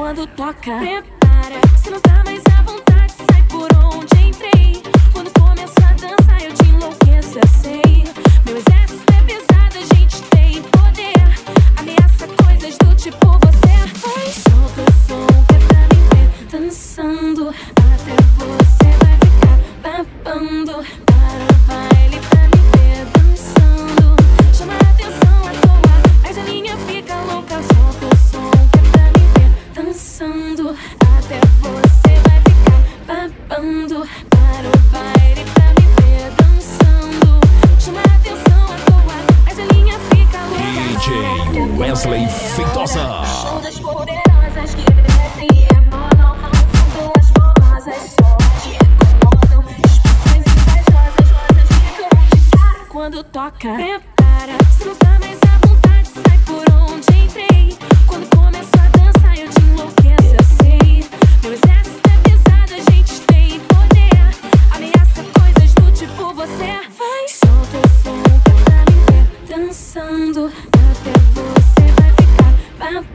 quando toca. Prepara, se não tá mais DJ Wesley Feitosa. Poderosas que e rebolam. Afundam as famosas incomodam. Invejosas, de cara quando toca. Prepara, tá mais à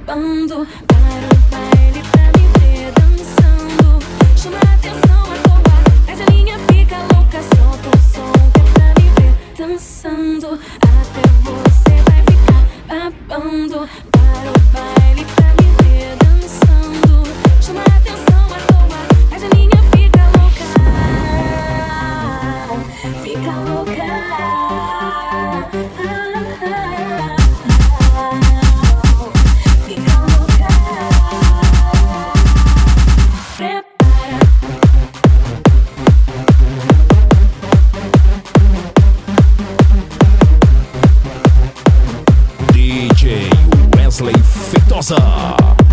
babando. Para o baile pra me ver dançando. Chama atenção à toa, mas a linha fica louca. Solta o som que é pra me ver dançando. Até você vai ficar babando. Para o baile pra me ver dançando. Chama atenção à toa, mas a linha fica louca. Fica louca. Fica DJ Wesley Feitosa.